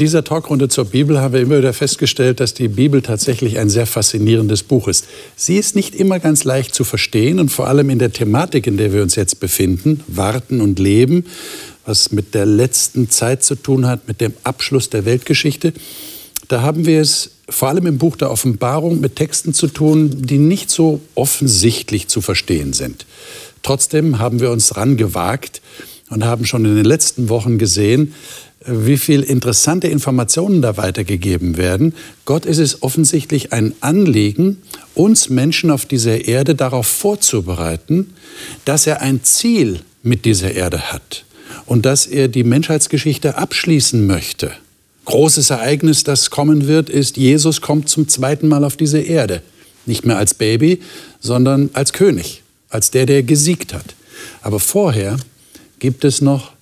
Dieser Talkrunde zur Bibel haben wir immer wieder festgestellt, dass die Bibel tatsächlich ein sehr faszinierendes Buch ist. Sie ist nicht immer ganz leicht zu verstehen und vor allem in der Thematik, in der wir uns jetzt befinden, Warten und Leben, was mit der letzten Zeit zu tun hat, mit dem Abschluss der Weltgeschichte. Da haben wir es vor allem im Buch der Offenbarung mit Texten zu tun, die nicht so offensichtlich zu verstehen sind. Trotzdem haben wir uns rangewagt und haben schon in den letzten Wochen gesehen, wie viel interessante Informationen da weitergegeben werden. Gott ist es offensichtlich ein Anliegen, uns Menschen auf dieser Erde darauf vorzubereiten, dass er ein Ziel mit dieser Erde hat und dass er die Menschheitsgeschichte abschließen möchte. Großes Ereignis, das kommen wird, ist, Jesus kommt zum zweiten Mal auf diese Erde. Nicht mehr als Baby, sondern als König, als der, der gesiegt hat. Aber vorher gibt es noch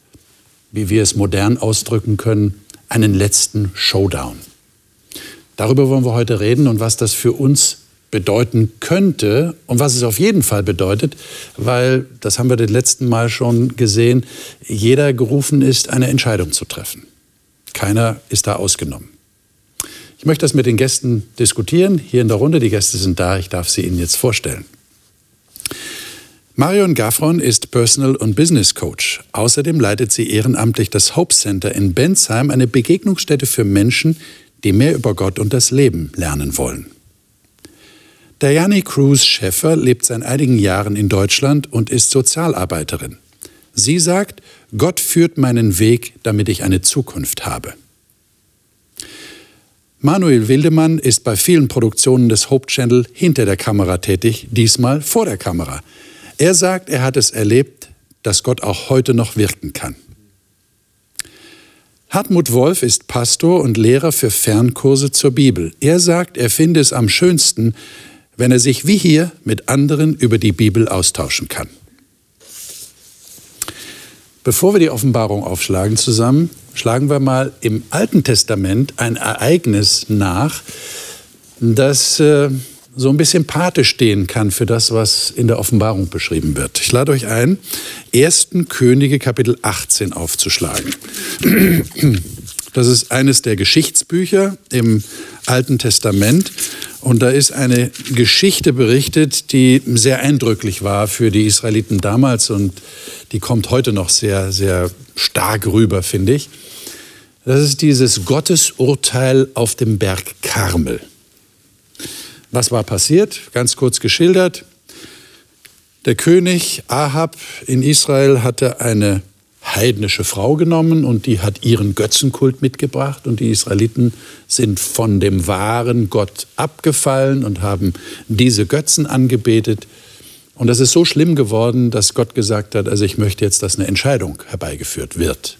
wie wir es modern ausdrücken können, einen letzten Showdown. Darüber wollen wir heute reden und was das für uns bedeuten könnte und was es auf jeden Fall bedeutet, weil, das haben wir das letzten Mal schon gesehen, jeder gerufen ist, eine Entscheidung zu treffen. Keiner ist da ausgenommen. Ich möchte das mit den Gästen diskutieren, hier in der Runde. Die Gäste sind da, ich darf sie Ihnen jetzt vorstellen. Marion Gaffron ist Personal- und Business Coach. Außerdem leitet sie ehrenamtlich das Hope Center in Bensheim, eine Begegnungsstätte für Menschen, die mehr über Gott und das Leben lernen wollen. Diane Cruz Schäffer lebt seit einigen Jahren in Deutschland und ist Sozialarbeiterin. Sie sagt, Gott führt meinen Weg, damit ich eine Zukunft habe. Manuel Wildemann ist bei vielen Produktionen des Hope Channel hinter der Kamera tätig, diesmal vor der Kamera. Er sagt, er hat es erlebt, dass Gott auch heute noch wirken kann. Hartmut Wolf ist Pastor und Lehrer für Fernkurse zur Bibel. Er sagt, er finde es am schönsten, wenn er sich wie hier mit anderen über die Bibel austauschen kann. Bevor wir die Offenbarung aufschlagen zusammen, schlagen wir mal im Alten Testament ein Ereignis nach, das äh, so ein bisschen Pate stehen kann für das, was in der Offenbarung beschrieben wird. Ich lade euch ein, 1. Könige Kapitel 18 aufzuschlagen. Das ist eines der Geschichtsbücher im Alten Testament. Und da ist eine Geschichte berichtet, die sehr eindrücklich war für die Israeliten damals und die kommt heute noch sehr, sehr stark rüber, finde ich. Das ist dieses Gottesurteil auf dem Berg Karmel. Was war passiert? Ganz kurz geschildert. Der König Ahab in Israel hatte eine heidnische Frau genommen und die hat ihren Götzenkult mitgebracht und die Israeliten sind von dem wahren Gott abgefallen und haben diese Götzen angebetet. Und das ist so schlimm geworden, dass Gott gesagt hat, also ich möchte jetzt, dass eine Entscheidung herbeigeführt wird.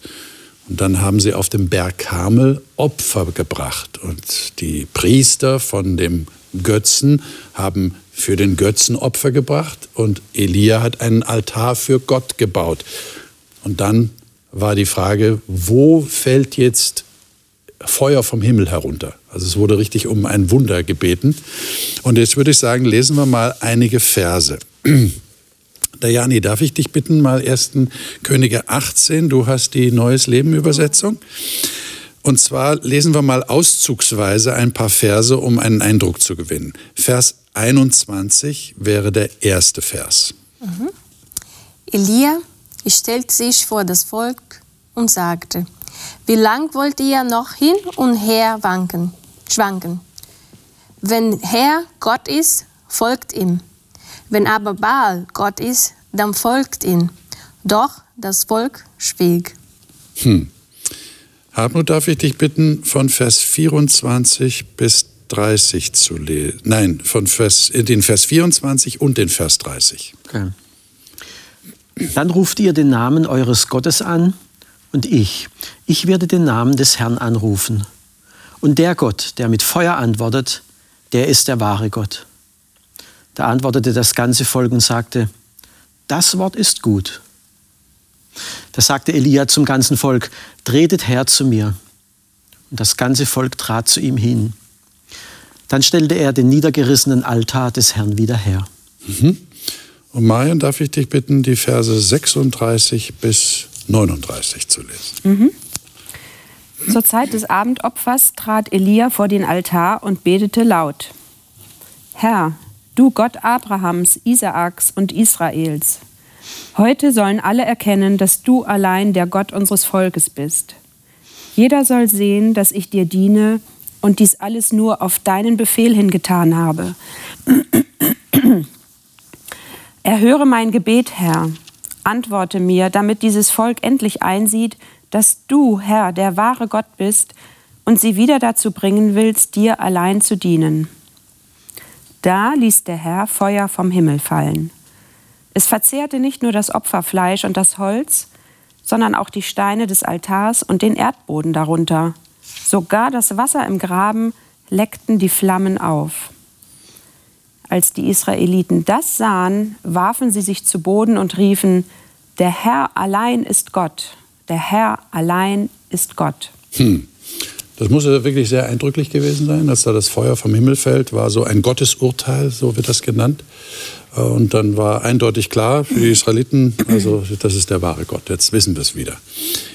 Und dann haben sie auf dem Berg Karmel Opfer gebracht und die Priester von dem Götzen haben für den Götzen Opfer gebracht und Elia hat einen Altar für Gott gebaut. Und dann war die Frage, wo fällt jetzt Feuer vom Himmel herunter? Also es wurde richtig um ein Wunder gebeten. Und jetzt würde ich sagen, lesen wir mal einige Verse. Dajani, darf ich dich bitten, mal 1. Könige 18, du hast die Neues Leben Übersetzung. Und zwar lesen wir mal auszugsweise ein paar Verse, um einen Eindruck zu gewinnen. Vers 21 wäre der erste Vers. Mhm. Elia stellte sich vor das Volk und sagte, wie lang wollt ihr noch hin und her wanken, schwanken? Wenn Herr Gott ist, folgt ihm. Wenn aber Baal Gott ist, dann folgt ihm. Doch das Volk schwieg. Hm. Hartmut, darf ich dich bitten, von Vers 24 bis 30 zu lesen? Nein, von Vers, den Vers 24 und den Vers 30. Okay. Dann ruft ihr den Namen eures Gottes an und ich, ich werde den Namen des Herrn anrufen. Und der Gott, der mit Feuer antwortet, der ist der wahre Gott. Da antwortete das ganze Volk und sagte, das Wort ist gut. Da sagte Elia zum ganzen Volk, tretet her zu mir. Und das ganze Volk trat zu ihm hin. Dann stellte er den niedergerissenen Altar des Herrn wieder her. Mhm. Und Marion, darf ich dich bitten, die Verse 36 bis 39 zu lesen. Mhm. Zur Zeit des Abendopfers trat Elia vor den Altar und betete laut. Herr, du Gott Abrahams, Isaaks und Israels, heute sollen alle erkennen, dass du allein der Gott unseres Volkes bist. Jeder soll sehen, dass ich dir diene und dies alles nur auf deinen Befehl hingetan habe. Erhöre mein Gebet, Herr. Antworte mir, damit dieses Volk endlich einsieht, dass du, Herr, der wahre Gott bist und sie wieder dazu bringen willst, dir allein zu dienen. Da ließ der Herr Feuer vom Himmel fallen. Es verzehrte nicht nur das Opferfleisch und das Holz, sondern auch die Steine des Altars und den Erdboden darunter. Sogar das Wasser im Graben leckten die Flammen auf. Als die Israeliten das sahen, warfen sie sich zu Boden und riefen, der Herr allein ist Gott, der Herr allein ist Gott. Hm. Das muss wirklich sehr eindrücklich gewesen sein, als da das Feuer vom Himmel fällt, war so ein Gottesurteil, so wird das genannt. Äh, und dann war eindeutig klar für die Israeliten, also das ist der wahre Gott. Jetzt wissen wir es wieder.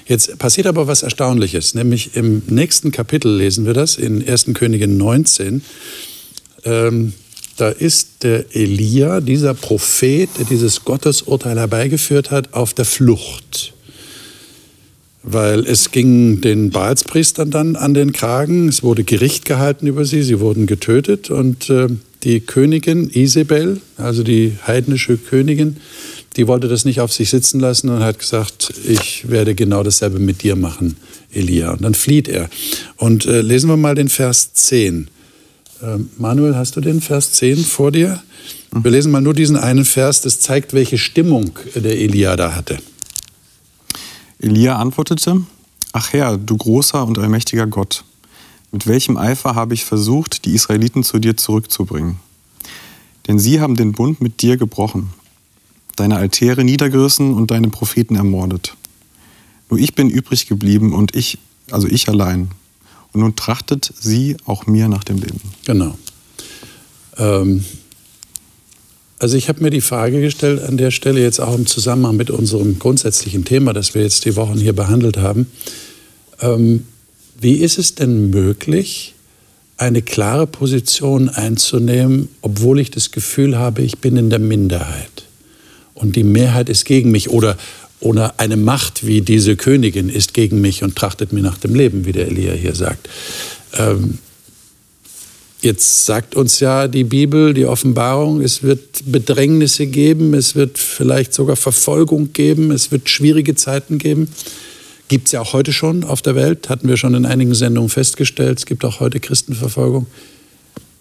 Jetzt passiert aber was Erstaunliches, nämlich im nächsten Kapitel lesen wir das, in 1. Königin 19. Ähm, da ist der Elia, dieser Prophet, der dieses Gottesurteil herbeigeführt hat, auf der Flucht. Weil es ging den Baalspriestern dann an den Kragen, es wurde Gericht gehalten über sie, sie wurden getötet und äh, die Königin Isabel, also die heidnische Königin, die wollte das nicht auf sich sitzen lassen und hat gesagt, ich werde genau dasselbe mit dir machen, Elia. Und dann flieht er. Und äh, lesen wir mal den Vers 10. Ähm, Manuel, hast du den Vers 10 vor dir? Wir lesen mal nur diesen einen Vers, das zeigt, welche Stimmung der Elia da hatte. Elia antwortete, Ach Herr, du großer und allmächtiger Gott, mit welchem Eifer habe ich versucht, die Israeliten zu dir zurückzubringen? Denn sie haben den Bund mit dir gebrochen, deine Altäre niedergerissen und deine Propheten ermordet. Nur ich bin übrig geblieben und ich, also ich allein, und nun trachtet sie auch mir nach dem Leben. Genau. Ähm, also ich habe mir die Frage gestellt an der Stelle jetzt auch im Zusammenhang mit unserem grundsätzlichen Thema, das wir jetzt die Wochen hier behandelt haben. Ähm, wie ist es denn möglich, eine klare Position einzunehmen, obwohl ich das Gefühl habe, ich bin in der Minderheit und die Mehrheit ist gegen mich oder oder eine Macht wie diese Königin ist gegen mich und trachtet mir nach dem Leben, wie der Elia hier sagt. Ähm, jetzt sagt uns ja die Bibel, die Offenbarung, es wird Bedrängnisse geben, es wird vielleicht sogar Verfolgung geben, es wird schwierige Zeiten geben. Gibt es ja auch heute schon auf der Welt, hatten wir schon in einigen Sendungen festgestellt. Es gibt auch heute Christenverfolgung.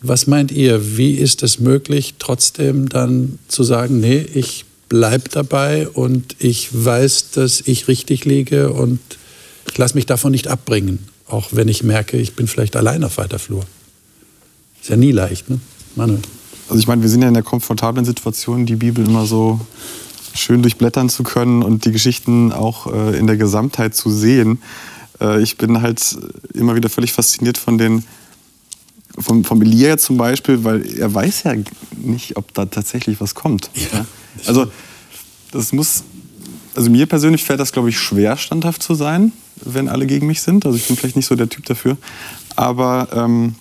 Was meint ihr, wie ist es möglich, trotzdem dann zu sagen, nee, ich bleib dabei und ich weiß, dass ich richtig liege und ich lasse mich davon nicht abbringen, auch wenn ich merke, ich bin vielleicht allein auf weiter Flur. Ist ja nie leicht, ne? Manuel. Also ich meine, wir sind ja in der komfortablen Situation, die Bibel immer so schön durchblättern zu können und die Geschichten auch äh, in der Gesamtheit zu sehen. Äh, ich bin halt immer wieder völlig fasziniert von den vom, vom Elia zum Beispiel, weil er weiß ja nicht, ob da tatsächlich was kommt. Ja. Also das muss, also mir persönlich fällt das, glaube ich, schwer, standhaft zu sein, wenn alle gegen mich sind. Also ich bin vielleicht nicht so der Typ dafür. Aber ähm,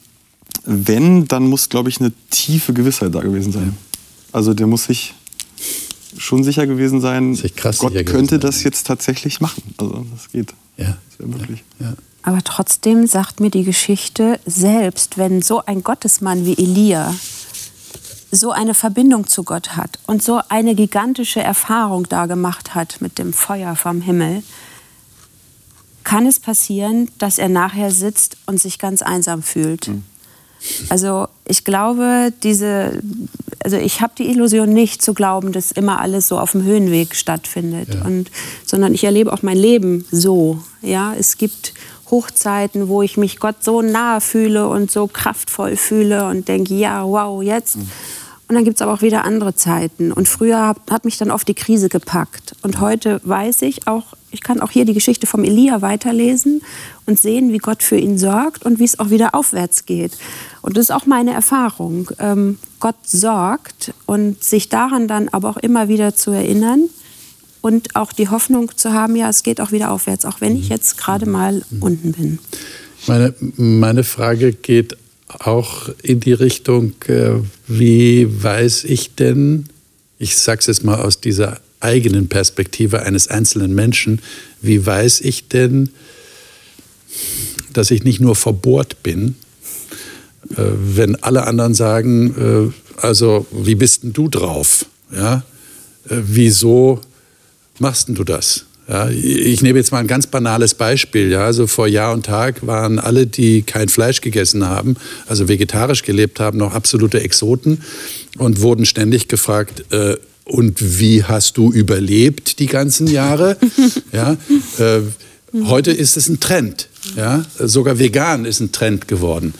wenn, dann muss, glaube ich, eine tiefe Gewissheit da gewesen sein. Also der muss sich schon sicher gewesen sein, Gott könnte das jetzt tatsächlich machen. Also das geht. Ja. Das wäre möglich. Ja. Ja. Aber trotzdem sagt mir die Geschichte, selbst wenn so ein Gottesmann wie Elia so eine Verbindung zu Gott hat und so eine gigantische Erfahrung da gemacht hat mit dem Feuer vom Himmel, kann es passieren, dass er nachher sitzt und sich ganz einsam fühlt. Mhm. Also ich glaube, diese, also ich habe die Illusion nicht zu glauben, dass immer alles so auf dem Höhenweg stattfindet, ja. und, sondern ich erlebe auch mein Leben so. Ja, es gibt Hochzeiten, wo ich mich Gott so nahe fühle und so kraftvoll fühle und denke, ja, wow, jetzt. Mhm. Und dann gibt es aber auch wieder andere Zeiten. Und früher hat, hat mich dann oft die Krise gepackt. Und heute weiß ich auch, ich kann auch hier die Geschichte vom Elia weiterlesen und sehen, wie Gott für ihn sorgt und wie es auch wieder aufwärts geht. Und das ist auch meine Erfahrung. Ähm, Gott sorgt und sich daran dann aber auch immer wieder zu erinnern und auch die Hoffnung zu haben, ja, es geht auch wieder aufwärts, auch wenn ich jetzt gerade mal unten bin. Meine, meine Frage geht auch in die Richtung, äh, wie weiß ich denn, ich sage es jetzt mal aus dieser eigenen Perspektive eines einzelnen Menschen, wie weiß ich denn, dass ich nicht nur verbohrt bin, äh, wenn alle anderen sagen, äh, also wie bist denn du drauf? Ja? Wieso machst denn du das? Ja, ich nehme jetzt mal ein ganz banales Beispiel. Ja, also vor Jahr und Tag waren alle, die kein Fleisch gegessen haben, also vegetarisch gelebt haben, noch absolute Exoten und wurden ständig gefragt, äh, und wie hast du überlebt die ganzen Jahre? ja, äh, heute ist es ein Trend. Ja, sogar vegan ist ein Trend geworden.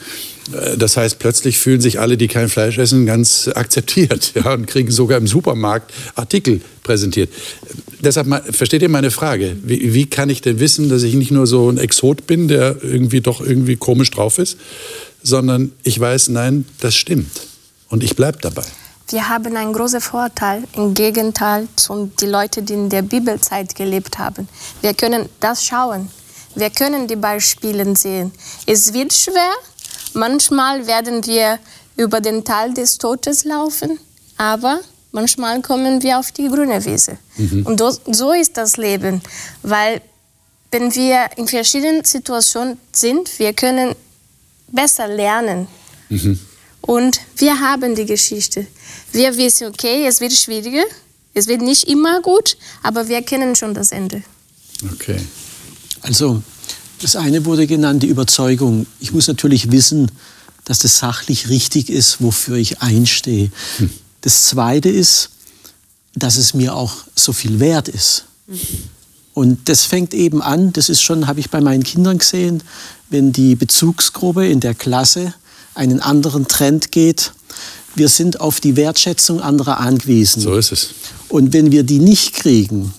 Äh, das heißt, plötzlich fühlen sich alle, die kein Fleisch essen, ganz akzeptiert ja, und kriegen sogar im Supermarkt Artikel präsentiert. Deshalb versteht ihr meine Frage? Wie, wie, kann ich denn wissen, dass ich nicht nur so ein Exot bin, der irgendwie doch irgendwie komisch drauf ist, sondern ich weiß, nein, das stimmt und ich bleibe dabei. Wir haben einen großen Vorteil im Gegenteil zu den Leuten, die in der Bibelzeit gelebt haben. Wir können das schauen. Wir können die Beispiele sehen. Es wird schwer, Manchmal werden wir über den Tal des Todes laufen, aber manchmal kommen wir auf die grüne Wiese. Mhm. Und so ist das Leben, weil wenn wir in verschiedenen Situationen sind, wir können besser lernen. Mhm. Und wir haben die Geschichte. Wir wissen, okay, es wird schwieriger, es wird nicht immer gut, aber wir kennen schon das Ende. Okay. Also das eine wurde genannt, die Überzeugung. Ich muss natürlich wissen, dass das sachlich richtig ist, wofür ich einstehe. Hm. Das zweite ist, dass es mir auch so viel wert ist. Mhm. Und das fängt eben an, das ist schon, habe ich bei meinen Kindern gesehen, wenn die Bezugsgruppe in der Klasse einen anderen Trend geht. Wir sind auf die Wertschätzung anderer angewiesen. So ist es. Und wenn wir die nicht kriegen,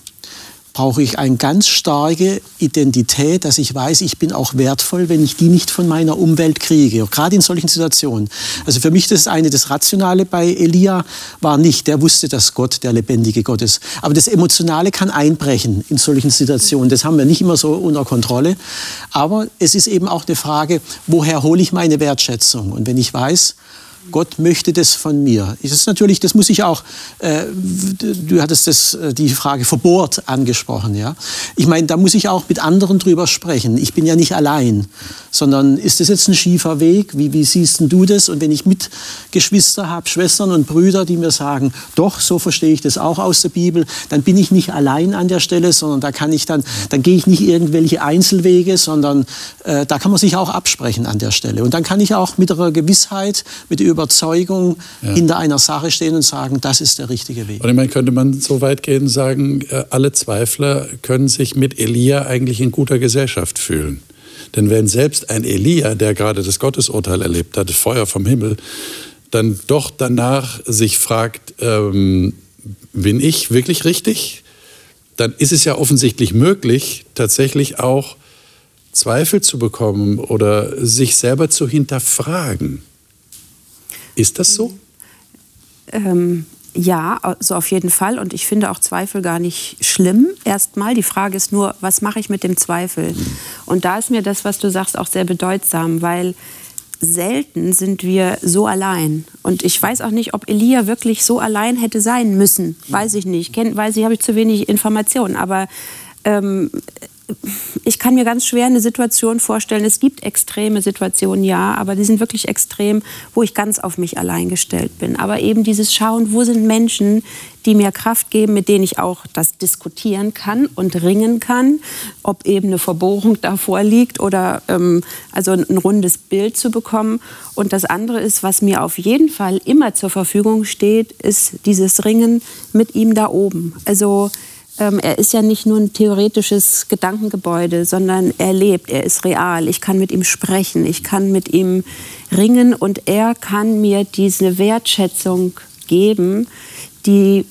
brauche ich eine ganz starke Identität, dass ich weiß, ich bin auch wertvoll, wenn ich die nicht von meiner Umwelt kriege, gerade in solchen Situationen. Also für mich das eine, das Rationale bei Elia war nicht, der wusste, dass Gott der lebendige Gott ist. Aber das Emotionale kann einbrechen in solchen Situationen. Das haben wir nicht immer so unter Kontrolle. Aber es ist eben auch eine Frage, woher hole ich meine Wertschätzung? Und wenn ich weiß, Gott möchte das von mir. Das ist natürlich, das muss ich auch, äh, du hattest das, äh, die Frage verbohrt angesprochen. Ja? Ich meine, da muss ich auch mit anderen drüber sprechen. Ich bin ja nicht allein, sondern ist das jetzt ein schiefer Weg? Wie, wie siehst du das? Und wenn ich Mitgeschwister habe, Schwestern und Brüder, die mir sagen, doch, so verstehe ich das auch aus der Bibel, dann bin ich nicht allein an der Stelle, sondern da kann ich dann, dann gehe ich nicht irgendwelche Einzelwege, sondern äh, da kann man sich auch absprechen an der Stelle. Und dann kann ich auch mit einer Gewissheit, mit der Überzeugung ja. hinter einer Sache stehen und sagen, das ist der richtige Weg. Und ich meine, könnte man so weit gehen und sagen, äh, alle Zweifler können sich mit Elia eigentlich in guter Gesellschaft fühlen. Denn wenn selbst ein Elia, der gerade das Gottesurteil erlebt hat, das Feuer vom Himmel, dann doch danach sich fragt, ähm, bin ich wirklich richtig? Dann ist es ja offensichtlich möglich, tatsächlich auch Zweifel zu bekommen oder sich selber zu hinterfragen. Ist das so? Ähm, ja, also auf jeden Fall. Und ich finde auch Zweifel gar nicht schlimm. Erstmal, die Frage ist nur, was mache ich mit dem Zweifel? Und da ist mir das, was du sagst, auch sehr bedeutsam, weil selten sind wir so allein. Und ich weiß auch nicht, ob Elia wirklich so allein hätte sein müssen. Weiß ich nicht. Kenn, weiß ich, habe ich zu wenig Informationen. Aber ähm, ich kann mir ganz schwer eine Situation vorstellen. Es gibt extreme Situationen, ja, aber die sind wirklich extrem, wo ich ganz auf mich allein gestellt bin. Aber eben dieses Schauen, wo sind Menschen, die mir Kraft geben, mit denen ich auch das diskutieren kann und ringen kann, ob eben eine Verbohrung davor liegt oder ähm, also ein rundes Bild zu bekommen. Und das andere ist, was mir auf jeden Fall immer zur Verfügung steht, ist dieses Ringen mit ihm da oben. Also ähm, er ist ja nicht nur ein theoretisches Gedankengebäude, sondern er lebt, er ist real. Ich kann mit ihm sprechen, ich kann mit ihm ringen und er kann mir diese Wertschätzung geben, die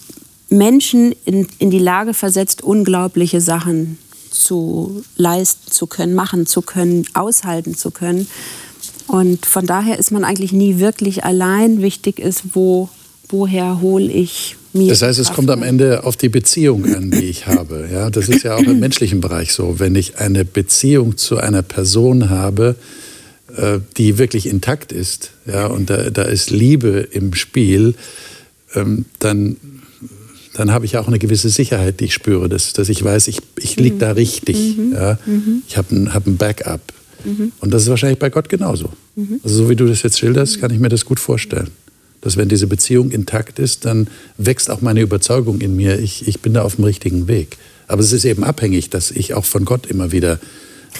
Menschen in, in die Lage versetzt, unglaubliche Sachen zu leisten zu können, machen zu können, aushalten zu können. Und von daher ist man eigentlich nie wirklich allein. Wichtig ist, wo, woher hole ich mir. Das heißt, es kommt am Ende auf die Beziehung an, die ich habe. Ja, das ist ja auch im menschlichen Bereich so. Wenn ich eine Beziehung zu einer Person habe, äh, die wirklich intakt ist, ja, und da, da ist Liebe im Spiel, ähm, dann dann habe ich auch eine gewisse Sicherheit, die ich spüre, dass, dass ich weiß, ich, ich liege da richtig. Mhm. Ja? Mhm. Ich habe ein, hab ein Backup. Mhm. Und das ist wahrscheinlich bei Gott genauso. Mhm. Also so wie du das jetzt schilderst, kann ich mir das gut vorstellen. Dass wenn diese Beziehung intakt ist, dann wächst auch meine Überzeugung in mir, ich, ich bin da auf dem richtigen Weg. Aber es ist eben abhängig, dass ich auch von Gott immer wieder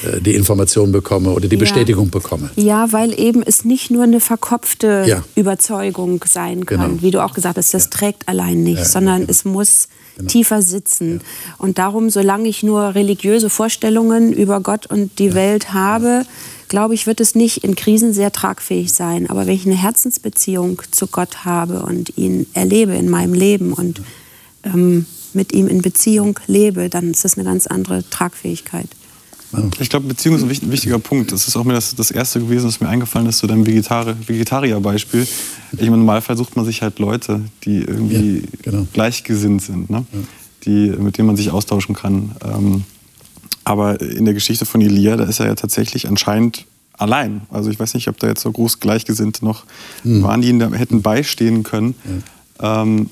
äh, die Information bekomme oder die ja. Bestätigung bekomme. Ja, weil eben es nicht nur eine verkopfte ja. Überzeugung sein kann, genau. wie du auch gesagt hast, das ja. trägt allein nicht, sondern genau. es muss genau. tiefer sitzen. Und darum, solange ich nur religiöse Vorstellungen über Gott und die Welt habe, glaube ich, wird es nicht in Krisen sehr tragfähig sein. Aber wenn ich eine Herzensbeziehung zu Gott habe und ihn erlebe in meinem Leben und ähm, mit ihm in Beziehung lebe, dann ist das eine ganz andere Tragfähigkeit. Ich glaube, Beziehung ist ein wichtiger Punkt. Das ist auch mir das, das Erste gewesen, was mir eingefallen ist, zu deinem Vegetari Vegetarier-Beispiel. Ich Im Normalfall sucht man sich halt Leute, die irgendwie ja, genau. gleichgesinnt sind, ne? Ja. die, mit denen man sich austauschen kann. Ähm, aber in der Geschichte von Elia, da ist er ja tatsächlich anscheinend allein. Also ich weiß nicht, ob da jetzt so groß Gleichgesinnte noch hm. waren, die ihm da hätten beistehen können. Ja. Ähm,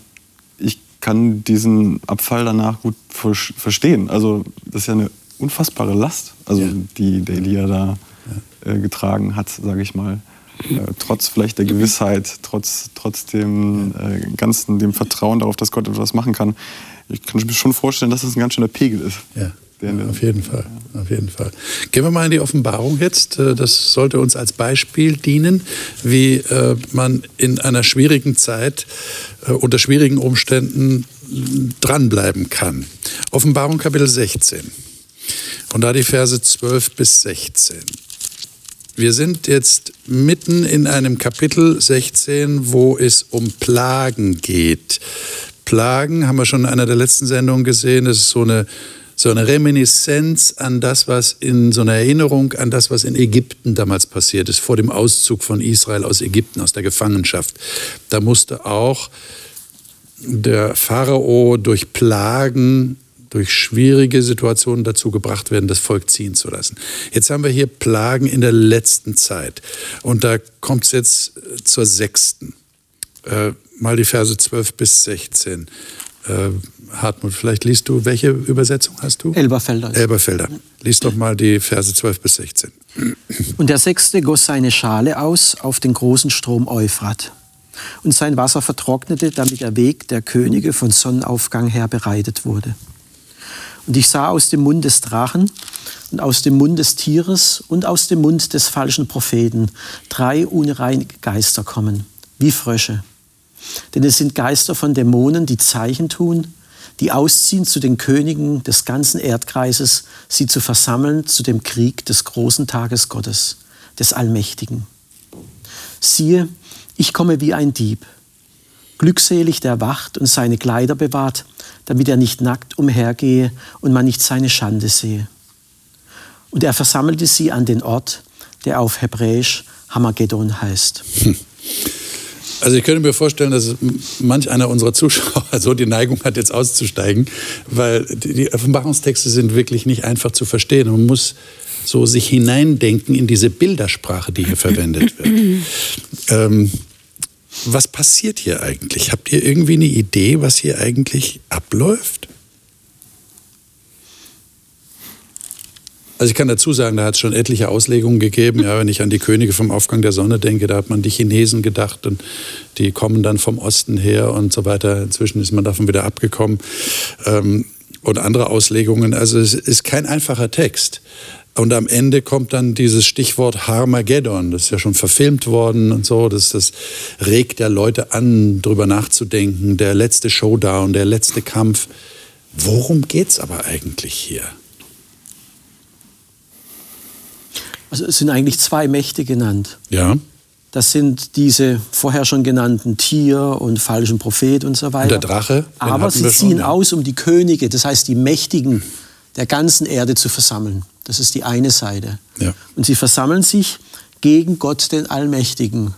ich kann diesen Abfall danach gut verstehen. Also das ist ja eine unfassbare Last, also ja. die der Elia da äh, getragen hat, sage ich mal. Äh, trotz vielleicht der Gewissheit, trotz, trotz dem äh, ganzen, dem Vertrauen darauf, dass Gott etwas machen kann. Ich kann mir schon vorstellen, dass das ein ganz schöner Pegel ist. Ja. Ja, auf jeden Fall, auf jeden Fall. Gehen wir mal in die Offenbarung jetzt. Äh, das sollte uns als Beispiel dienen, wie äh, man in einer schwierigen Zeit äh, unter schwierigen Umständen dranbleiben kann. Offenbarung Kapitel 16. Und da die Verse 12 bis 16. Wir sind jetzt mitten in einem Kapitel 16, wo es um Plagen geht. Plagen haben wir schon in einer der letzten Sendungen gesehen. Das ist so eine, so eine Reminiszenz an das, was in so einer Erinnerung an das, was in Ägypten damals passiert ist, vor dem Auszug von Israel aus Ägypten, aus der Gefangenschaft. Da musste auch der Pharao durch Plagen durch schwierige Situationen dazu gebracht werden, das Volk ziehen zu lassen. Jetzt haben wir hier Plagen in der letzten Zeit. Und da kommt es jetzt äh, zur sechsten. Äh, mal die Verse 12 bis 16. Äh, Hartmut, vielleicht liest du, welche Übersetzung hast du? Elberfelder. Elberfelder. Lies doch mal die Verse 12 bis 16. Und der Sechste goss seine Schale aus auf den großen Strom Euphrat. Und sein Wasser vertrocknete, damit der Weg der Könige von Sonnenaufgang her bereitet wurde. Und ich sah aus dem Mund des Drachen und aus dem Mund des Tieres und aus dem Mund des falschen Propheten drei unreine Geister kommen, wie Frösche. Denn es sind Geister von Dämonen, die Zeichen tun, die ausziehen zu den Königen des ganzen Erdkreises, sie zu versammeln zu dem Krieg des großen Tages Gottes, des Allmächtigen. Siehe, ich komme wie ein Dieb. Glückselig der wacht und seine Kleider bewahrt, damit er nicht nackt umhergehe und man nicht seine Schande sehe. Und er versammelte sie an den Ort, der auf Hebräisch Hamageddon heißt. Also ich könnte mir vorstellen, dass manch einer unserer Zuschauer so die Neigung hat, jetzt auszusteigen, weil die Offenbarungstexte sind wirklich nicht einfach zu verstehen. Man muss so sich hineindenken in diese Bildersprache, die hier verwendet wird. ähm, was passiert hier eigentlich? Habt ihr irgendwie eine Idee, was hier eigentlich abläuft? Also ich kann dazu sagen, da hat es schon etliche Auslegungen gegeben. Ja, wenn ich an die Könige vom Aufgang der Sonne denke, da hat man die Chinesen gedacht und die kommen dann vom Osten her und so weiter. Inzwischen ist man davon wieder abgekommen. Ähm, und andere Auslegungen. Also es ist kein einfacher Text. Und am Ende kommt dann dieses Stichwort Harmageddon. Das ist ja schon verfilmt worden und so. Das, das regt ja Leute an, darüber nachzudenken. Der letzte Showdown, der letzte Kampf. Worum geht es aber eigentlich hier? Also es sind eigentlich zwei Mächte genannt. Ja. Das sind diese vorher schon genannten Tier und falschen Prophet und so weiter. Und der Drache. Aber sie schon, ziehen ja. aus, um die Könige, das heißt die Mächtigen der ganzen Erde zu versammeln. Das ist die eine Seite. Ja. Und sie versammeln sich gegen Gott, den Allmächtigen.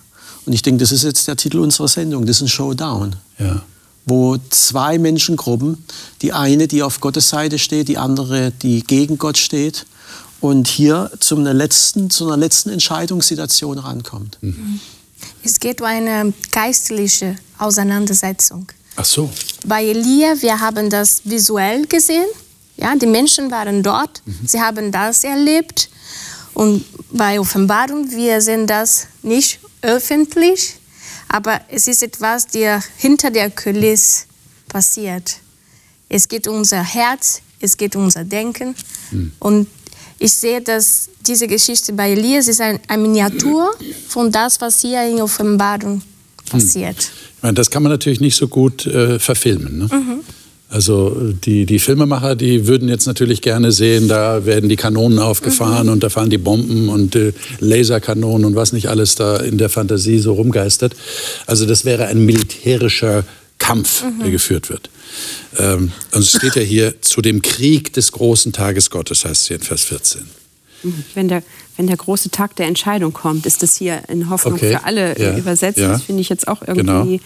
Und ich denke, das ist jetzt der Titel unserer Sendung. Das ist ein Showdown. Ja. Wo zwei Menschengruppen, die eine, die auf Gottes Seite steht, die andere, die gegen Gott steht, und hier zu einer letzten, zu einer letzten Entscheidungssituation rankommt. Es geht um eine geistliche Auseinandersetzung. Ach so. Bei Elia, wir haben das visuell gesehen. Ja, die Menschen waren dort, sie haben das erlebt. Und bei Offenbarung, wir sehen das nicht öffentlich, aber es ist etwas, das hinter der Kulisse passiert. Es geht um unser Herz, es geht um unser Denken. Und ich sehe, dass diese Geschichte bei Elias ist ein, eine Miniatur von das, was hier in Offenbarung passiert. Ich meine, das kann man natürlich nicht so gut äh, verfilmen. Ne? Mhm. Also die, die Filmemacher, die würden jetzt natürlich gerne sehen, da werden die Kanonen aufgefahren und da fahren die Bomben und äh, Laserkanonen und was nicht alles da in der Fantasie so rumgeistert. Also das wäre ein militärischer Kampf, der geführt wird. Ähm, und es steht ja hier zu dem Krieg des großen Tages Gottes, heißt es hier in Vers 14. Wenn der, wenn der große Tag der Entscheidung kommt, ist das hier in Hoffnung Okay, für alle ja, übersetzt. ja. Das finde ich jetzt auch irgendwie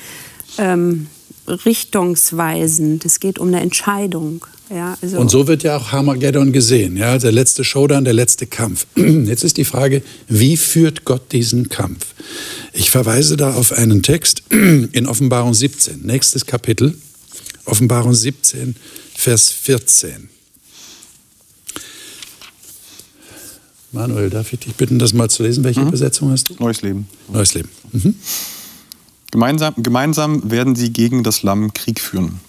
ähm, richtungsweisend. Es geht um eine Entscheidung. Ja, also Und so wird ja auch Armageddon gesehen, ja, der letzte Showdown, der letzte Kampf. Jetzt ist die Frage, wie führt Gott diesen Kampf? Ich verweise da auf einen Text in Offenbarung 17, nächstes Kapitel, Offenbarung 17, Vers 14. Manuel, darf ich dich bitten, das mal zu lesen? Welche Übersetzung hast du? Neues Leben. Neues Leben. Mhm. Gemeinsam, gemeinsam werden sie gegen das Lamm Krieg führen.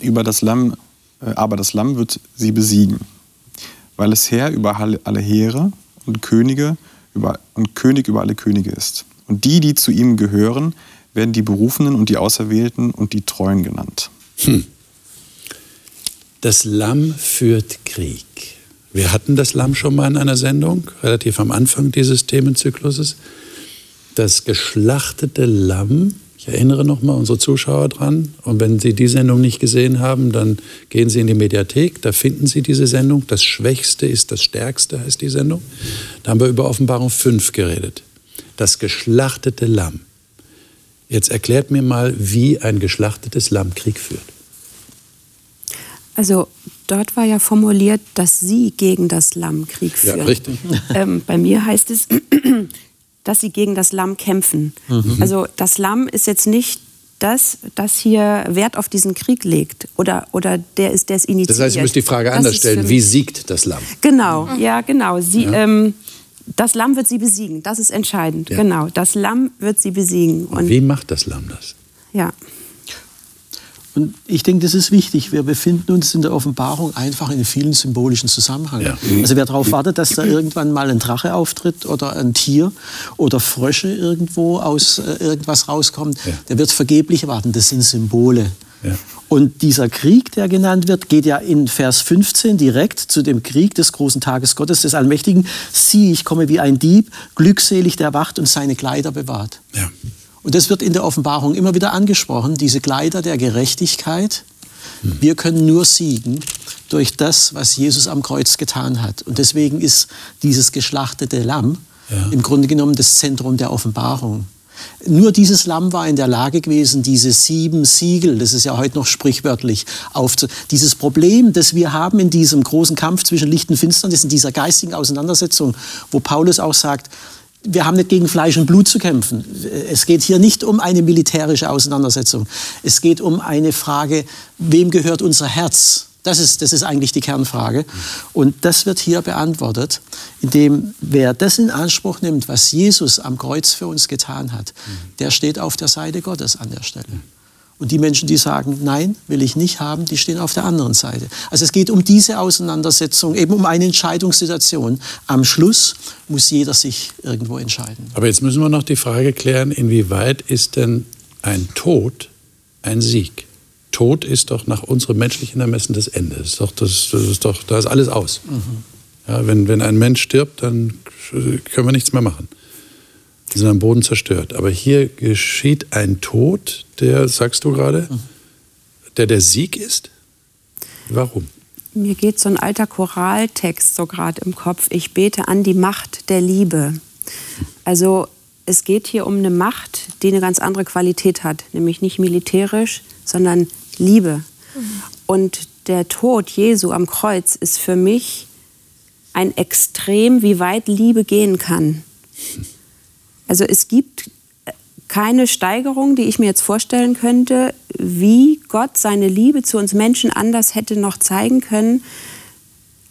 Über das Lamm, äh, aber das Lamm wird sie besiegen, weil es Herr über alle, Heere und Könige über, und König über alle Könige ist. Und die, die zu ihm gehören, werden die Berufenen und die Auserwählten und die Treuen genannt. Das Lamm führt Krieg. Wir hatten das Lamm schon mal in einer Sendung, relativ am Anfang dieses Themenzykluses. Das geschlachtete Lamm, ich erinnere nochmal unsere Zuschauer dran, und wenn Sie die Sendung nicht gesehen haben, dann gehen Sie in die Mediathek, da finden Sie diese Sendung. Das Schwächste ist das Stärkste, heißt die Sendung. Da haben wir über Offenbarung 5 geredet. Das geschlachtete Lamm. Jetzt erklärt mir mal, wie ein geschlachtetes Lamm Krieg führt. Also dort war ja formuliert, dass sie gegen das Lamm Krieg Ja, führen. richtig. Ähm, bei mir heißt es, dass sie gegen das Lamm kämpfen. Mhm. Also das Lamm ist jetzt nicht das, das hier Wert auf diesen Krieg legt oder, oder der ist der es initiiert. Das heißt, ich muss die Frage Das anders stellen. Wie siegt das Lamm? Genau, ja, genau. Sie, Ähm, das Lamm wird sie besiegen. Das ist entscheidend. Ja. Genau, das Lamm wird sie besiegen. Und wie macht das Lamm das? ja. Und ich denke, das ist wichtig. Wir befinden uns in der Offenbarung einfach in vielen symbolischen Zusammenhang. Ja. Also wer darauf wartet, dass da irgendwann mal ein Drache auftritt oder ein Tier oder Frösche irgendwo aus äh, irgendwas rauskommt, Ja. der wird vergeblich warten. Das sind Symbole. Ja. Und dieser Krieg, der genannt wird, geht ja in Vers 15 direkt zu dem Krieg des großen Tages Gottes, des Allmächtigen. Sieh, ich komme wie ein Dieb, glückselig der wacht und seine Kleider bewahrt. Ja. Und das wird in der Offenbarung immer wieder angesprochen, diese Kleider der Gerechtigkeit. Wir können nur siegen durch das, was Jesus am Kreuz getan hat. Und deswegen ist dieses geschlachtete Lamm Ja. im Grunde genommen das Zentrum der Offenbarung. Nur dieses Lamm war in der Lage gewesen, diese sieben Siegel, das ist ja heute noch sprichwörtlich, aufzu dieses Problem, das wir haben in diesem großen Kampf zwischen Licht und Finsternis, in dieser geistigen Auseinandersetzung, wo Paulus auch sagt, wir haben nicht gegen Fleisch und Blut zu kämpfen. Es geht hier nicht um eine militärische Auseinandersetzung. Es geht um eine Frage, wem gehört unser Herz? Das ist, das ist eigentlich die Kernfrage. Und das wird hier beantwortet, indem wer das in Anspruch nimmt, was Jesus am Kreuz für uns getan hat, der steht auf der Seite Gottes an der Stelle. Und die Menschen, die sagen, nein, will ich nicht haben, die stehen auf der anderen Seite. Also es geht um diese Auseinandersetzung, eben um eine Entscheidungssituation. Am Schluss muss jeder sich irgendwo entscheiden. Aber jetzt müssen wir noch die Frage klären, inwieweit ist denn ein Tod ein Sieg? Tod ist doch nach unserem menschlichen Ermessen das Ende. Das ist doch, das, das ist doch, da ist alles aus. Ja, wenn, wenn ein Mensch stirbt, dann können wir nichts mehr machen. Die sind am Boden zerstört. Aber hier geschieht ein Tod, der, sagst du gerade, der der Sieg ist? Warum? Mir geht so ein alter Choraltext so gerade im Kopf. Ich bete an die Macht der Liebe. Also es geht hier um eine Macht, die eine ganz andere Qualität hat, nämlich nicht militärisch, sondern Liebe. Und der Tod Jesu am Kreuz ist für mich ein Extrem, wie weit Liebe gehen kann. Also es gibt keine Steigerung, die ich mir jetzt vorstellen könnte, wie Gott seine Liebe zu uns Menschen anders hätte noch zeigen können,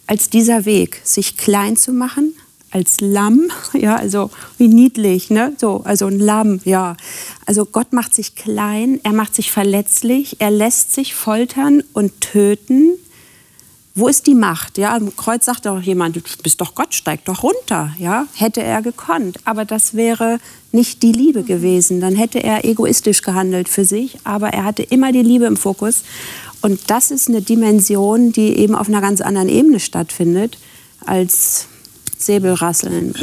als dieser Weg, sich klein zu machen, als Lamm, ja, also wie niedlich, ne? So, also ein Lamm, ja. Also Gott macht sich klein, er macht sich verletzlich, er lässt sich foltern und töten. Wo ist die Macht? Ja, am Kreuz sagt doch jemand, du bist doch Gott, steig doch runter, ja? Hätte er gekonnt, aber das wäre nicht die Liebe gewesen, dann hätte er egoistisch gehandelt für sich, aber er hatte immer die Liebe im Fokus und das ist eine Dimension, die eben auf einer ganz anderen Ebene stattfindet als Säbelrasseln.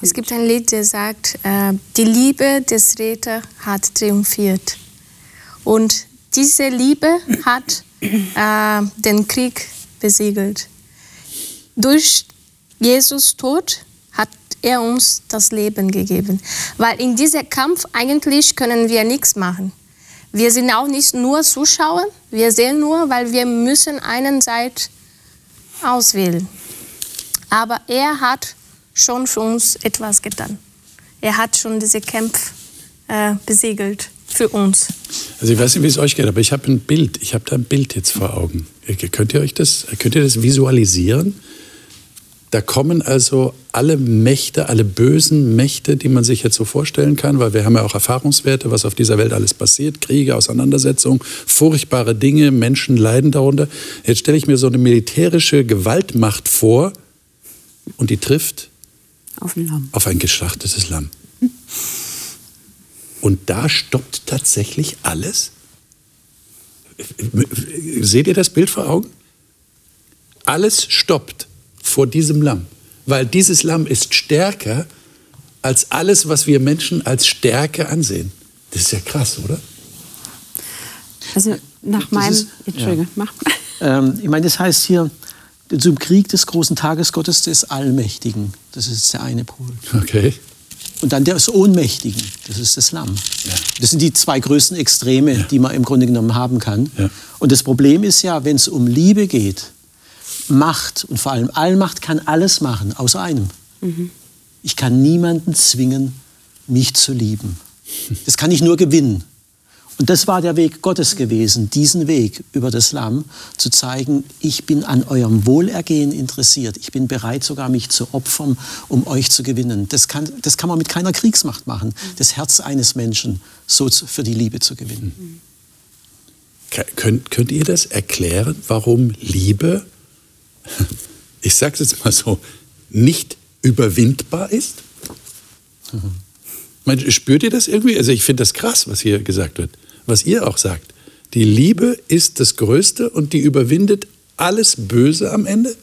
Es gibt ein Lied, der sagt, äh, die Liebe des Retter hat triumphiert. Und diese Liebe hat äh, den Krieg besiegelt. Durch Jesus Tod hat er uns das Leben gegeben. Weil in diesem Kampf eigentlich können wir nichts machen. Wir sind auch nicht nur Zuschauer, wir sehen nur, weil wir müssen einen Seite auswählen. Aber er hat schon für uns etwas getan. Er hat schon diese Kämpfe äh, besiegelt für uns. Also ich weiß nicht, wie es euch geht, aber ich habe ein Bild. Ich habe da ein Bild jetzt vor Augen. Könnt ihr euch das, könnt ihr das visualisieren? Da kommen also alle Mächte, alle bösen Mächte, die man sich jetzt so vorstellen kann, weil wir haben ja auch Erfahrungswerte, was auf dieser Welt alles passiert, Kriege, Auseinandersetzungen, furchtbare Dinge, Menschen leiden darunter. Jetzt stelle ich mir so eine militärische Gewaltmacht vor und die trifft auf ein Lamm. auf ein geschlachtetes Lamm. Und da stoppt tatsächlich alles? Seht ihr das Bild vor Augen? Alles stoppt vor diesem Lamm, weil dieses Lamm ist stärker als alles, was wir Menschen als Stärke ansehen. Das ist ja krass, oder? Also nach meinem, ist- Entschuldige, ja. mach. Ähm, ich meine, das heißt hier, zum Krieg des großen Tagesgottes des Allmächtigen. Das ist der eine Pol. Okay. Und dann des Ohnmächtigen. Das ist das Lamm. Das sind die zwei größten Extreme, die man im Grunde genommen haben kann. Ja. Und das Problem ist ja, wenn es um Liebe geht, Macht und vor allem Allmacht kann alles machen, außer einem. Ich kann niemanden zwingen, mich zu lieben. Das kann ich nur gewinnen. Und das war der Weg Gottes gewesen, diesen Weg über das Lamm zu zeigen, ich bin an eurem Wohlergehen interessiert. Ich bin bereit sogar, mich zu opfern, um euch zu gewinnen. Das kann, das kann man mit keiner Kriegsmacht machen, das Herz eines Menschen so für die Liebe zu gewinnen. Könnt, könnt ihr das erklären, warum Liebe, ich sage es jetzt mal so, nicht überwindbar ist? Meint- Spürt ihr das irgendwie? Also ich finde das krass, was hier gesagt wird, was ihr auch sagt. Die Liebe ist das Größte und die überwindet alles Böse am Ende?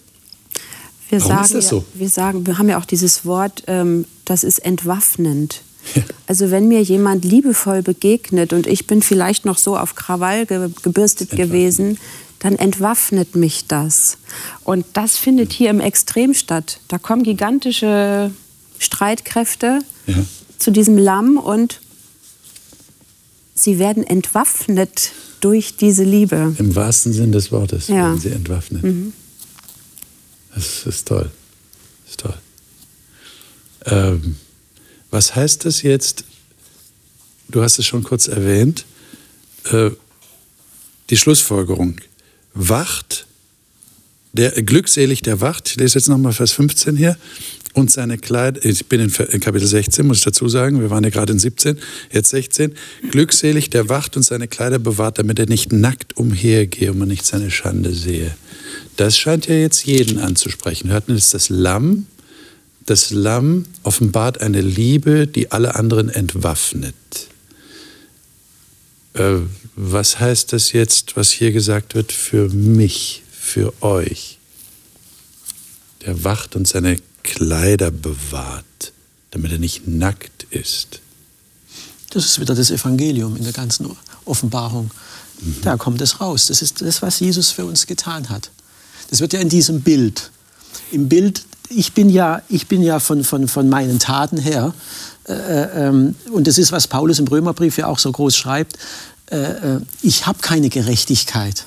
Wir Warum sagen, ist das so? Wir sagen, wir haben ja auch dieses Wort, ähm, das ist entwaffnend. Ja. Also wenn mir jemand liebevoll begegnet und ich bin vielleicht noch so auf Krawall ge gebürstet gewesen, dann entwaffnet mich das. Und das findet hier im Extrem statt. Da kommen gigantische Streitkräfte Ja. zu diesem Lamm und sie werden entwaffnet durch diese Liebe. Im wahrsten Sinn des Wortes Ja. werden sie entwaffnet. Das ist toll. Das ist toll. Ähm, was heißt das jetzt? Du hast es schon kurz erwähnt. Äh, die Schlussfolgerung. Wacht, der, glückselig der wacht, ich lese jetzt nochmal Vers 15 hier, und seine Kleider, ich bin in, Kapitel 16, muss ich dazu sagen, wir waren ja gerade in 17, jetzt 16, glückselig der wacht und seine Kleider bewahrt, damit er nicht nackt umhergehe und man nicht seine Schande sehe. Das scheint ja jetzt jeden anzusprechen. Wir hatten jetzt das Lamm, das Lamm offenbart eine Liebe, die alle anderen entwaffnet. Äh, was heißt das jetzt, was hier gesagt wird, für mich, für euch? Der wacht und seine Kleider bewahrt, damit er nicht nackt ist. Das ist wieder das Evangelium in der ganzen Offenbarung. Mhm. Da kommt es raus. Das ist das, was Jesus für uns getan hat. Das wird ja in diesem Bild. Im Bild, ich bin ja, ich bin ja von, von, von meinen Taten her, äh, äh, ähm, und das ist, was Paulus im Römerbrief ja auch so groß schreibt, äh, äh ich habe keine Gerechtigkeit.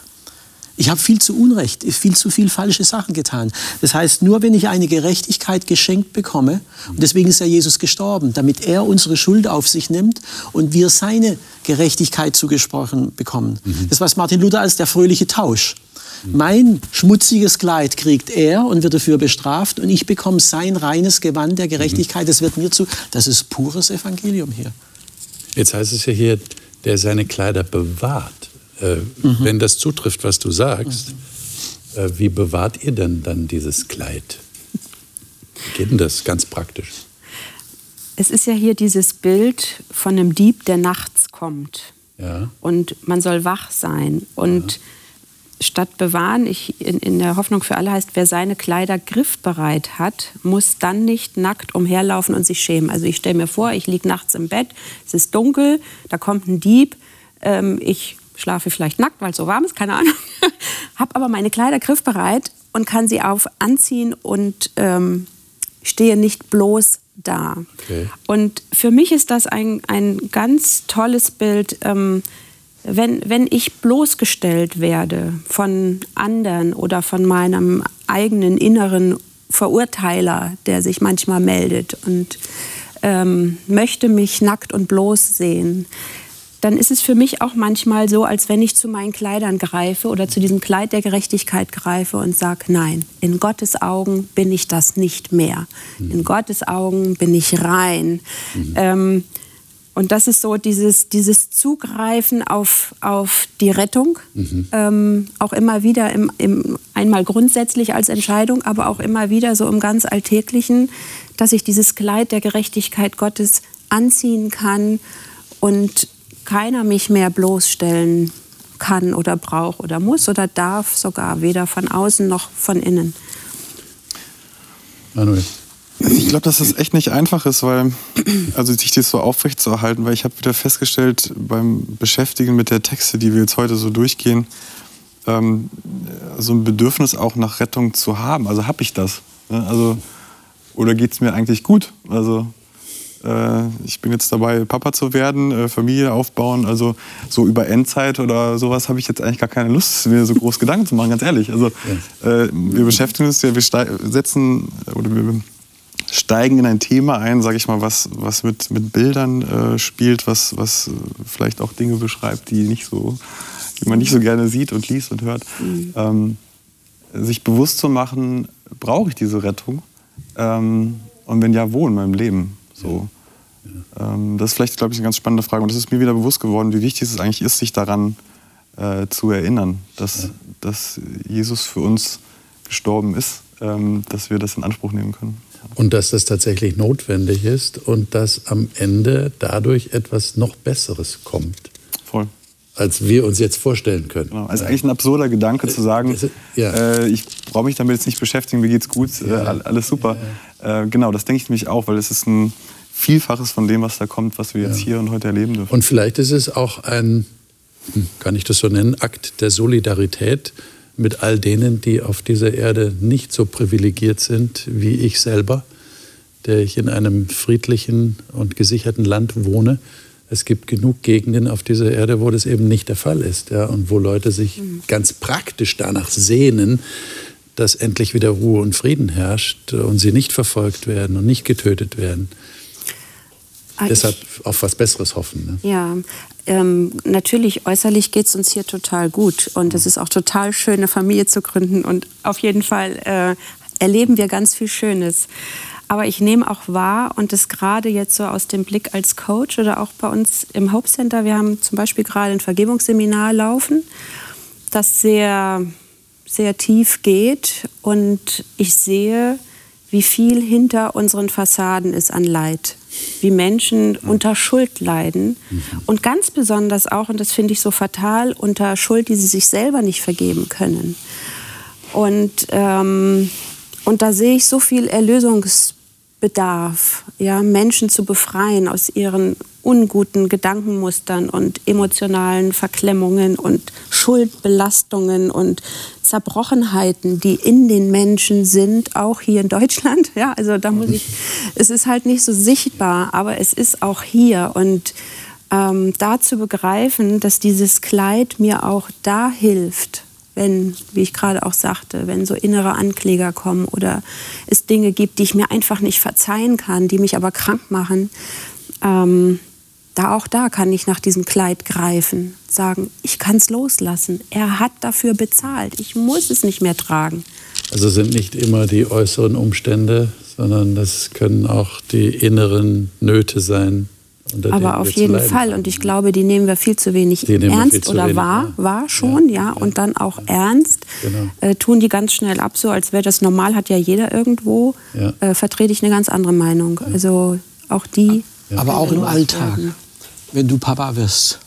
Ich habe viel zu Unrecht, viel zu viel falsche Sachen getan. Das heißt, nur wenn ich eine Gerechtigkeit geschenkt bekomme, und deswegen ist ja Jesus gestorben, damit er unsere Schuld auf sich nimmt und wir seine Gerechtigkeit zugesprochen bekommen. Mhm. Das, was Martin Luther als der fröhliche Tausch. Mein schmutziges Kleid kriegt er und wird dafür bestraft und ich bekomme sein reines Gewand der Gerechtigkeit. Das wird mir zu. Das ist pures Evangelium hier. Jetzt heißt es ja hier, der seine Kleider bewahrt. Äh, mhm. Wenn das zutrifft, was du sagst, mhm. äh, wie bewahrt ihr denn dann dieses Kleid? Wie geht denn das ganz praktisch? Es ist ja hier dieses Bild von einem Dieb, der nachts kommt. Ja. Und man soll wach sein. Und ja. statt bewahren, ich, in, in, der Hoffnung für alle heißt, wer seine Kleider griffbereit hat, muss dann nicht nackt umherlaufen und sich schämen. Also ich stelle mir vor, ich liege nachts im Bett, es ist dunkel, da kommt ein Dieb, ähm, ich schlafe vielleicht nackt, weil es so warm ist, keine Ahnung. habe aber meine Kleider griffbereit und kann sie auf anziehen und ähm, stehe nicht bloß da. Okay. Und für mich ist das ein, ein ganz tolles Bild, ähm, wenn, wenn ich bloßgestellt werde von anderen oder von meinem eigenen inneren Verurteiler, der sich manchmal meldet und ähm, möchte mich nackt und bloß sehen dann ist es für mich auch manchmal so, als wenn ich zu meinen Kleidern greife oder zu diesem Kleid der Gerechtigkeit greife und sage, nein, in Gottes Augen bin ich das nicht mehr. Mhm. In Gottes Augen bin ich rein. Mhm. Ähm, und das ist so dieses, dieses Zugreifen auf, auf die Rettung, mhm. ähm, auch immer wieder im, im, einmal grundsätzlich als Entscheidung, aber auch immer wieder so im ganz Alltäglichen, dass ich dieses Kleid der Gerechtigkeit Gottes anziehen kann und keiner mich mehr bloßstellen kann oder braucht oder muss oder darf sogar, weder von außen noch von innen. Manuel. Ich glaube, dass das echt nicht einfach ist, weil, also sich das so aufrecht zu erhalten, weil ich habe wieder festgestellt beim Beschäftigen mit der Texte, die wir jetzt heute so durchgehen, ähm, so ein Bedürfnis auch nach Rettung zu haben. Also habe ich das? Ne? Also, oder geht es mir eigentlich gut? Also ich bin jetzt dabei, Papa zu werden, äh, Familie aufbauen. Also so über Endzeit oder sowas habe ich jetzt eigentlich gar keine Lust, mir so groß Gedanken zu machen, ganz ehrlich. Also äh, wir beschäftigen uns ja, wir setzen oder wir steigen in ein Thema ein, sage ich mal, was, was mit, mit Bildern äh, spielt, was, was vielleicht auch Dinge beschreibt, die nicht so, die man nicht so gerne sieht und liest und hört. Mhm. Ähm, sich bewusst zu machen, brauche ich diese Rettung? Ähm, und wenn ja, wo in meinem Leben? So. Ähm, das ist vielleicht, glaube ich, eine ganz spannende Frage. Und es ist mir wieder bewusst geworden, wie wichtig es eigentlich ist, sich daran äh, zu erinnern, dass, ja. dass Jesus für uns gestorben ist, ähm, dass wir das in Anspruch nehmen können. Und dass das tatsächlich notwendig ist und dass am Ende dadurch etwas noch Besseres kommt. Voll. Als wir uns jetzt vorstellen können. Genau. Also eigentlich ein absurder Gedanke zu sagen, ja. äh, ich brauche mich damit jetzt nicht beschäftigen, mir geht's gut, äh, alles super. Äh, genau, das denke ich nämlich auch, weil es ist ein Vielfaches von dem, was da kommt, was wir jetzt hier und heute erleben dürfen. Und vielleicht ist es auch ein, hm, kann ich das so nennen, Akt der Solidarität mit all denen, die auf dieser Erde nicht so privilegiert sind wie ich selber, der ich in einem friedlichen und gesicherten Land wohne. Es gibt genug Gegenden auf dieser Erde, wo das eben nicht der Fall ist ja, und wo Leute sich mhm. ganz praktisch danach sehnen, dass endlich wieder Ruhe und Frieden herrscht und sie nicht verfolgt werden und nicht getötet werden. Ah, Deshalb auf was Besseres hoffen. Ne? Ja, ähm, natürlich äußerlich geht es uns hier total gut und es ist auch total schön, eine Familie zu gründen und auf jeden Fall äh, erleben wir ganz viel Schönes. Aber ich nehme auch wahr und das gerade jetzt so aus dem Blick als Coach oder auch bei uns im Hope Center. Wir haben zum Beispiel gerade ein Vergebungsseminar laufen, das sehr, sehr tief geht und ich sehe, wie viel hinter unseren Fassaden ist an Leid wie Menschen unter Schuld leiden mhm. und ganz besonders auch, und das finde ich so fatal, unter Schuld, die sie sich selber nicht vergeben können. Und, ähm, und da sehe ich so viel Erlösungsbedarf bedarf, ja, Menschen zu befreien aus ihren unguten Gedankenmustern und emotionalen Verklemmungen und Schuldbelastungen und Zerbrochenheiten, die in den Menschen sind, auch hier in Deutschland. Ja, also da muss ich, es ist halt nicht so sichtbar, aber es ist auch hier und ähm, da zu begreifen, dass dieses Kleid mir auch da hilft, wenn, wie ich gerade auch sagte, wenn so innere Ankläger kommen oder es Dinge gibt, die ich mir einfach nicht verzeihen kann, die mich aber krank machen, ähm, da auch da kann ich nach diesem Kleid greifen, sagen, ich kann es loslassen. Er hat dafür bezahlt. Ich muss es nicht mehr tragen. Also sind nicht immer die äußeren Umstände, sondern das können auch die inneren Nöte sein, aber auf jeden Fall. Und ich glaube, die nehmen wir viel zu wenig ernst zu oder wenig, wahr, ja. wahr schon, ja, ja, und dann auch ja. ernst. Genau. Äh, tun die ganz schnell ab, so als wäre das normal, hat ja jeder irgendwo. Äh, vertrete ich eine ganz andere Meinung. Also auch die. Aber auch im Alltag, werden. Wenn du Papa wirst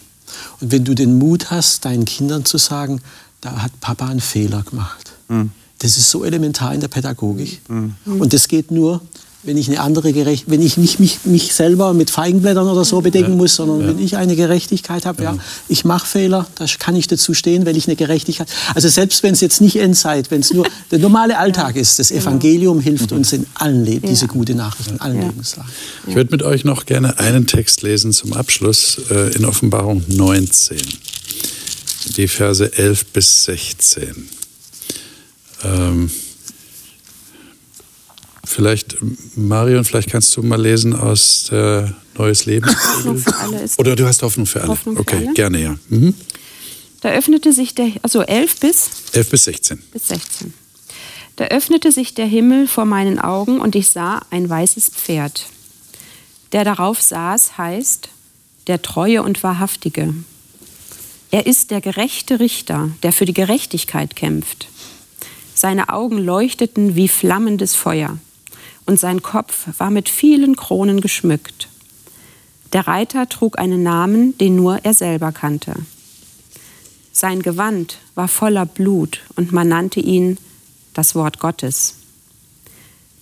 und wenn du den Mut hast, deinen Kindern zu sagen, da hat Papa einen Fehler gemacht. Mhm. Das ist so elementar in der Pädagogik. Mhm. Und das geht nur, wenn ich eine andere Gerecht wenn ich nicht mich, mich selber mit Feigenblättern oder so bedecken muss, sondern ja. wenn ich eine Gerechtigkeit habe, ja, ich mache Fehler, da kann ich dazu stehen, weil ich eine Gerechtigkeit. Also selbst wenn es jetzt nicht Endzeit, wenn es nur der normale Alltag ist, das Evangelium hilft uns in allen Leben, diese gute Nachricht in allen Lebenslagen. Ich würde mit euch noch gerne einen Text lesen zum Abschluss äh, in Offenbarung 19, die Verse 11 bis 16. Ähm, Vielleicht, Marion, vielleicht kannst du mal lesen aus der Neues Leben. Oder du hast Hoffnung für alle. Hoffnung für okay, alle. gerne, ja. Mhm. Da öffnete sich der, also 11 bis? 11 bis 16. Bis 16. Da öffnete sich der Himmel vor meinen Augen und ich sah ein weißes Pferd. Der darauf saß, heißt der Treue und Wahrhaftige. Er ist der gerechte Richter, der für die Gerechtigkeit kämpft. Seine Augen leuchteten wie flammendes Feuer und sein Kopf war mit vielen Kronen geschmückt. Der Reiter trug einen Namen, den nur er selber kannte. Sein Gewand war voller Blut und man nannte ihn das Wort Gottes.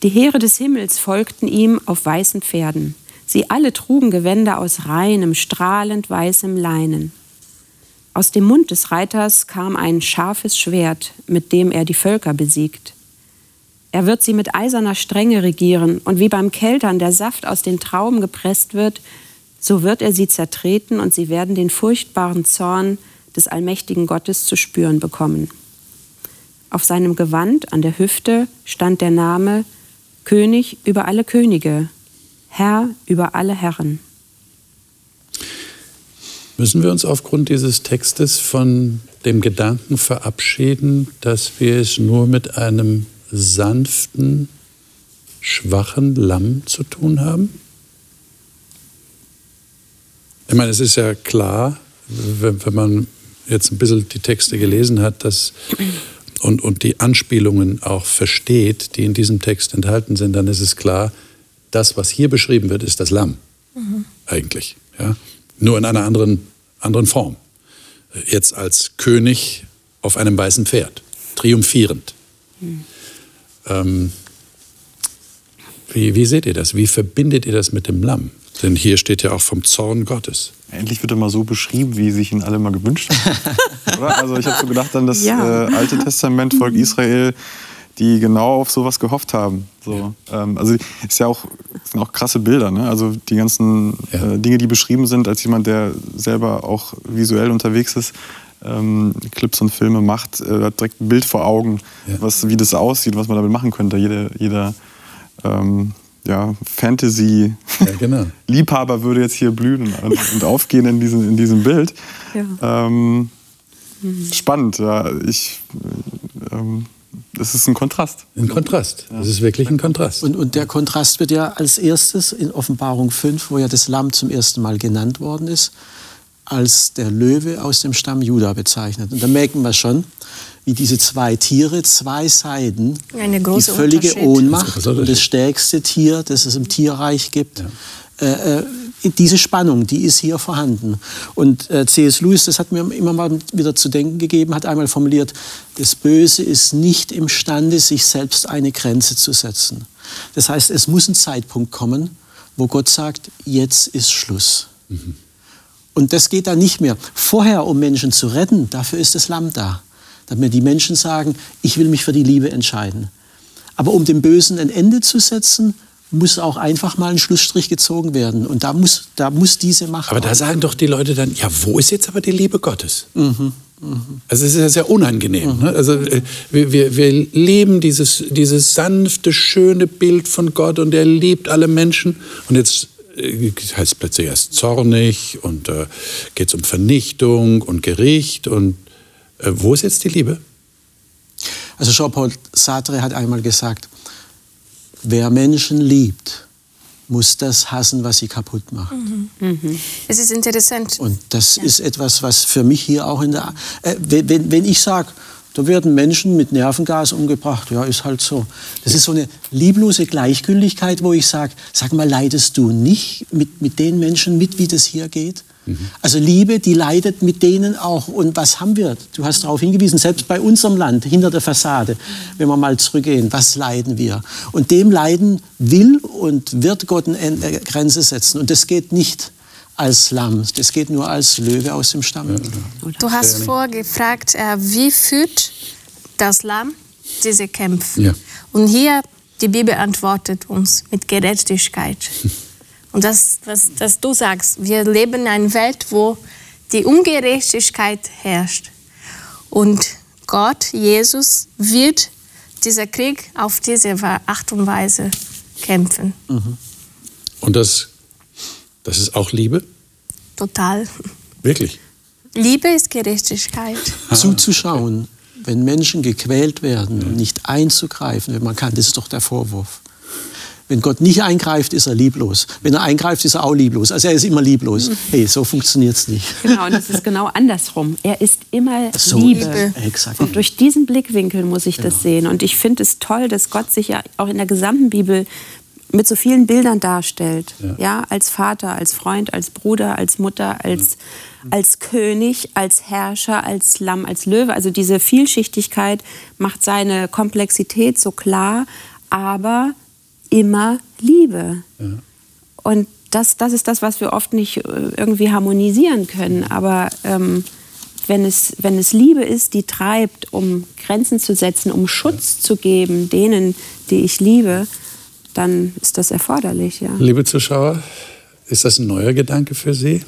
Die Heere des Himmels folgten ihm auf weißen Pferden. Sie alle trugen Gewänder aus reinem, strahlend weißem Leinen. Aus dem Mund des Reiters kam ein scharfes Schwert, mit dem er die Völker besiegt. Er wird sie mit eiserner Strenge regieren, und wie beim Keltern der Saft aus den Trauben gepresst wird, so wird er sie zertreten und sie werden den furchtbaren Zorn des allmächtigen Gottes zu spüren bekommen. Auf seinem Gewand an der Hüfte stand der Name König über alle Könige, Herr über alle Herren. Müssen wir uns aufgrund dieses Textes von dem Gedanken verabschieden, dass wir es nur mit einem sanften, schwachen Lamm zu tun haben? Ich meine, es ist ja klar, wenn, wenn man jetzt ein bisschen die Texte gelesen hat dass, und, und die Anspielungen auch versteht, die in diesem Text enthalten sind, dann ist es klar, das, was hier beschrieben wird, ist das Lamm. Mhm. Eigentlich. Ja? Nur in einer anderen, anderen Form. Jetzt als König auf einem weißen Pferd, triumphierend. Mhm. Ähm, wie, wie seht ihr das? Wie verbindet ihr das mit dem Lamm? Denn hier steht ja auch vom Zorn Gottes. Endlich wird er mal so beschrieben, wie sich ihn alle mal gewünscht haben. also ich habe so gedacht an das ja. äh, Alte Testament, Volk Israel, die genau auf sowas gehofft haben. So, ja. ähm, also ist ja auch, sind auch krasse Bilder. Ne? Also die ganzen ja. äh, Dinge, die beschrieben sind, als jemand, der selber auch visuell unterwegs ist, ähm, Clips und Filme macht, äh, hat direkt ein Bild vor Augen, ja. was, wie das aussieht, was man damit machen könnte. Jeder, jeder ähm, ja, Fantasy-Liebhaber ja, genau. würde jetzt hier blühen und, und aufgehen in diesem, in diesem Bild. Ja. Ähm, mhm. Spannend, ja. Ich, ähm, das ist ein Kontrast. Ein Kontrast. Das ist wirklich ein Kontrast. Und, und der Kontrast wird ja als erstes in Offenbarung 5, wo ja das Lamm zum ersten Mal genannt worden ist, als der Löwe aus dem Stamm Juda bezeichnet. Und da merken wir schon, wie diese zwei Tiere, zwei Seiten, die völlige Ohnmacht und das stärkste Tier, das es im Tierreich gibt, ja. äh, äh diese Spannung, die ist hier vorhanden. Und äh, C.S. Lewis, das hat mir immer mal wieder zu denken gegeben, hat einmal formuliert, das Böse ist nicht imstande, sich selbst eine Grenze zu setzen. Das heißt, es muss ein Zeitpunkt kommen, wo Gott sagt, jetzt ist Schluss. Mhm. Und das geht dann nicht mehr. Vorher, um Menschen zu retten, dafür ist das Lamm da. Damit die Menschen sagen, ich will mich für die Liebe entscheiden. Aber um dem Bösen ein Ende zu setzen, muss auch einfach mal ein Schlussstrich gezogen werden. Und da muss, da muss diese Macht. Aber da sagen doch die Leute dann, ja, wo ist jetzt aber die Liebe Gottes? Mhm. Mhm. Also es ist ja sehr unangenehm. Mhm. Ne? Also äh, wir, wir, wir leben dieses, dieses sanfte, schöne Bild von Gott und er liebt alle Menschen. Und jetzt heißt es plötzlich erst zornig und äh, geht es um Vernichtung und Gericht. Und äh, wo ist jetzt die Liebe? Also Jean-Paul Sartre hat einmal gesagt, wer Menschen liebt, muss das hassen, was sie kaputt macht. Mhm. Mhm. Es ist interessant. Und das ja. ist etwas, was für mich hier auch in der... Äh, wenn, wenn ich sage, da werden Menschen mit Nervengas umgebracht, ja, ist halt so. Das ist so eine lieblose Gleichgültigkeit, wo ich sage, sag mal, leidest du nicht mit, mit den Menschen mit, wie das hier geht? Also Liebe, die leidet mit denen auch. Und was haben wir? Du hast darauf hingewiesen, selbst bei unserem Land, hinter der Fassade, wenn wir mal zurückgehen, was leiden wir? Und dem Leiden will und wird Gott eine Grenze setzen. Und das geht nicht als Lamm, das geht nur als Löwe aus dem Stamm. Du hast vorgefragt, äh, wie führt das Lamm diese Kämpfe? Ja. Und hier, die Bibel antwortet uns mit Gerechtigkeit. Und das, was das du sagst, wir leben in einer Welt, wo die Ungerechtigkeit herrscht. Und Gott, Jesus, wird dieser Krieg auf diese Art und Weise kämpfen. Mhm. Und das, das ist auch Liebe? Total. Wirklich? Liebe ist Gerechtigkeit. Zuzuschauen, wenn Menschen gequält werden und nicht einzugreifen, wenn man kann, das ist doch der Vorwurf. Wenn Gott nicht eingreift, ist er lieblos. Wenn er eingreift, ist er auch lieblos. Also er ist immer lieblos. Hey, so funktioniert es nicht. Genau, und es ist genau andersrum. Er ist immer so Liebe. Exakt. Und durch diesen Blickwinkel muss ich genau. das sehen. Und ich finde es toll, dass Gott sich ja auch in der gesamten Bibel mit so vielen Bildern darstellt. Ja. ja. als Vater, als Freund, als Bruder, als Mutter, als, ja. als König, als Herrscher, als Lamm, als Löwe. Also diese Vielschichtigkeit macht seine Komplexität so klar, aber immer Liebe. Ja. Und das, das ist das, was wir oft nicht äh, irgendwie harmonisieren können. Aber ähm, wenn, es, wenn es Liebe ist, die treibt, um Grenzen zu setzen, um Schutz zu geben denen, die ich liebe, dann ist das erforderlich. Ja. Liebe Zuschauer, ist das ein neuer Gedanke für Sie,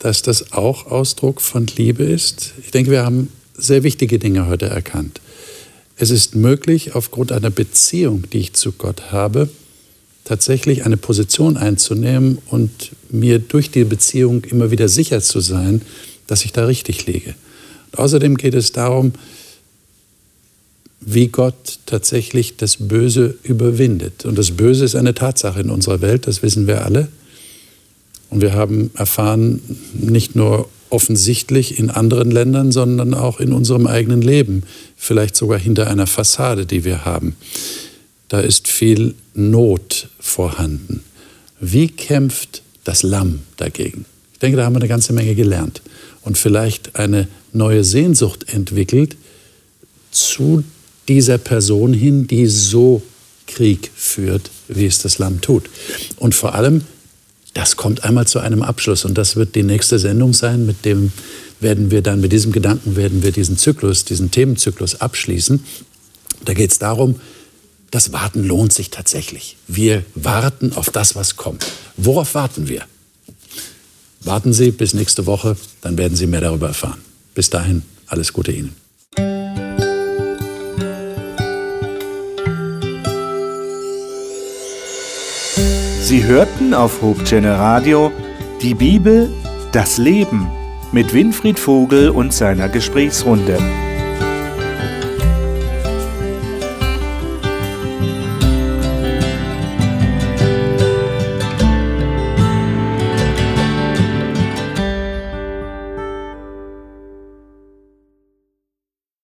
dass das auch Ausdruck von Liebe ist? Ich denke, wir haben sehr wichtige Dinge heute erkannt. Es ist möglich, aufgrund einer Beziehung, die ich zu Gott habe, tatsächlich eine Position einzunehmen und mir durch die Beziehung immer wieder sicher zu sein, dass ich da richtig liege. Und außerdem geht es darum, wie Gott tatsächlich das Böse überwindet. Und das Böse ist eine Tatsache in unserer Welt, das wissen wir alle. Und wir haben erfahren, nicht nur offensichtlich in anderen Ländern, sondern auch in unserem eigenen Leben, vielleicht sogar hinter einer Fassade, die wir haben. Da ist viel Not vorhanden. Wie kämpft das Lamm dagegen? Ich denke, da haben wir eine ganze Menge gelernt und vielleicht eine neue Sehnsucht entwickelt zu dieser Person hin, die so Krieg führt, wie es das Lamm tut. Und vor allem das kommt einmal zu einem Abschluss und das wird die nächste Sendung sein, mit dem werden wir dann, mit diesem Gedanken werden wir diesen Zyklus, diesen Themenzyklus abschließen. Da geht es darum, das Warten lohnt sich tatsächlich. Wir warten auf das, was kommt. Worauf warten wir? Warten Sie bis nächste Woche, dann werden Sie mehr darüber erfahren. Bis dahin, alles Gute Ihnen. Sie hörten auf Hochchannel Radio die Bibel, das Leben mit Winfried Vogel und seiner Gesprächsrunde.